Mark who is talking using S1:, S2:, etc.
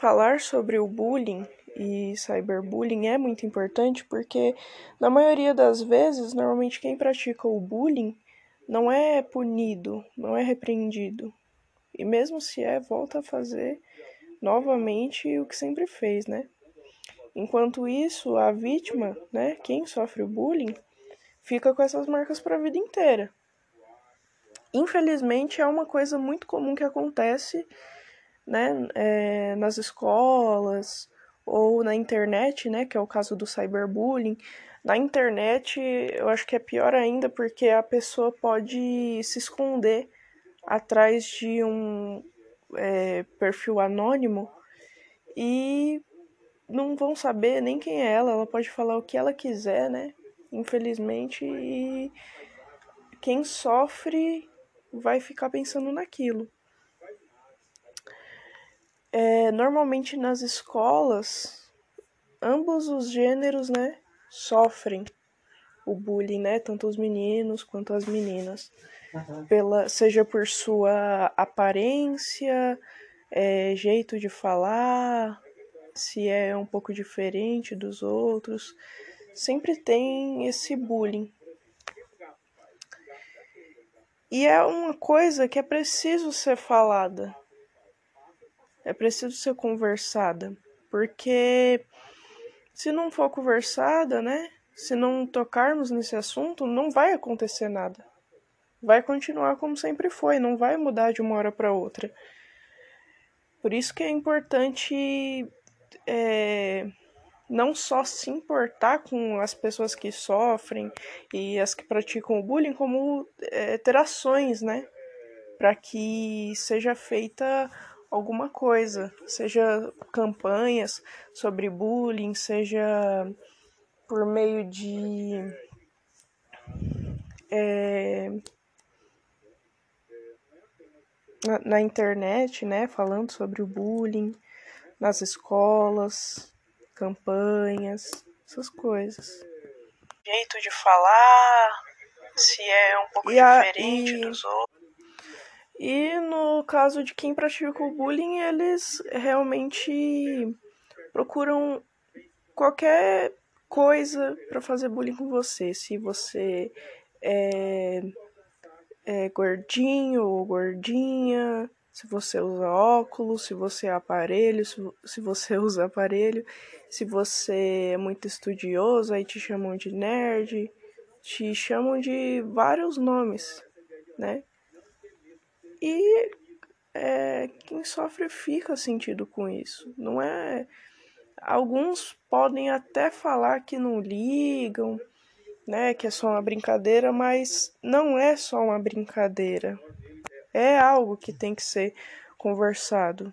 S1: falar sobre o bullying e cyberbullying é muito importante porque, na maioria das vezes, normalmente quem pratica o bullying não é punido, não é repreendido. E mesmo se é, volta a fazer novamente o que sempre fez, né? Enquanto isso, a vítima, né, quem sofre o bullying, fica com essas marcas para a vida inteira. Infelizmente, é uma coisa muito comum que acontece né, é, nas escolas ou na internet, né, que é o caso do cyberbullying. Na internet, eu acho que é pior ainda porque a pessoa pode se esconder atrás de um é, perfil anônimo e não vão saber nem quem é ela, ela pode falar o que ela quiser, né? Infelizmente, e quem sofre vai ficar pensando naquilo. É, normalmente nas escolas, ambos os gêneros, né, sofrem o bullying, né, tanto os meninos quanto as meninas, uhum. pela seja por sua aparência, é, jeito de falar, se é um pouco diferente dos outros, sempre tem esse bullying. E é uma coisa que é preciso ser falada, é preciso ser conversada, porque se não for conversada, né? Se não tocarmos nesse assunto, não vai acontecer nada. Vai continuar como sempre foi, não vai mudar de uma hora para outra. Por isso que é importante é, não só se importar com as pessoas que sofrem e as que praticam o bullying, como é, ter ações, né? Para que seja feita alguma coisa, seja campanhas sobre bullying, seja por meio de. É, na, na internet, né, falando sobre o bullying, nas escolas, campanhas, essas coisas.
S2: Jeito de falar, se é um pouco diferente e, dos outros.
S1: E no caso de quem pratica o bullying, eles realmente procuram qualquer coisa para fazer bullying com você. Se você é, é gordinho ou gordinha, se você usa óculos, se você é aparelho, se você usa aparelho, se você é muito estudioso, aí te chamam de nerd, te chamam de vários nomes, né? E é, quem sofre fica sentido com isso. Não é. Alguns podem até falar que não ligam, né? Que é só uma brincadeira, mas não é só uma brincadeira é algo que tem que ser conversado.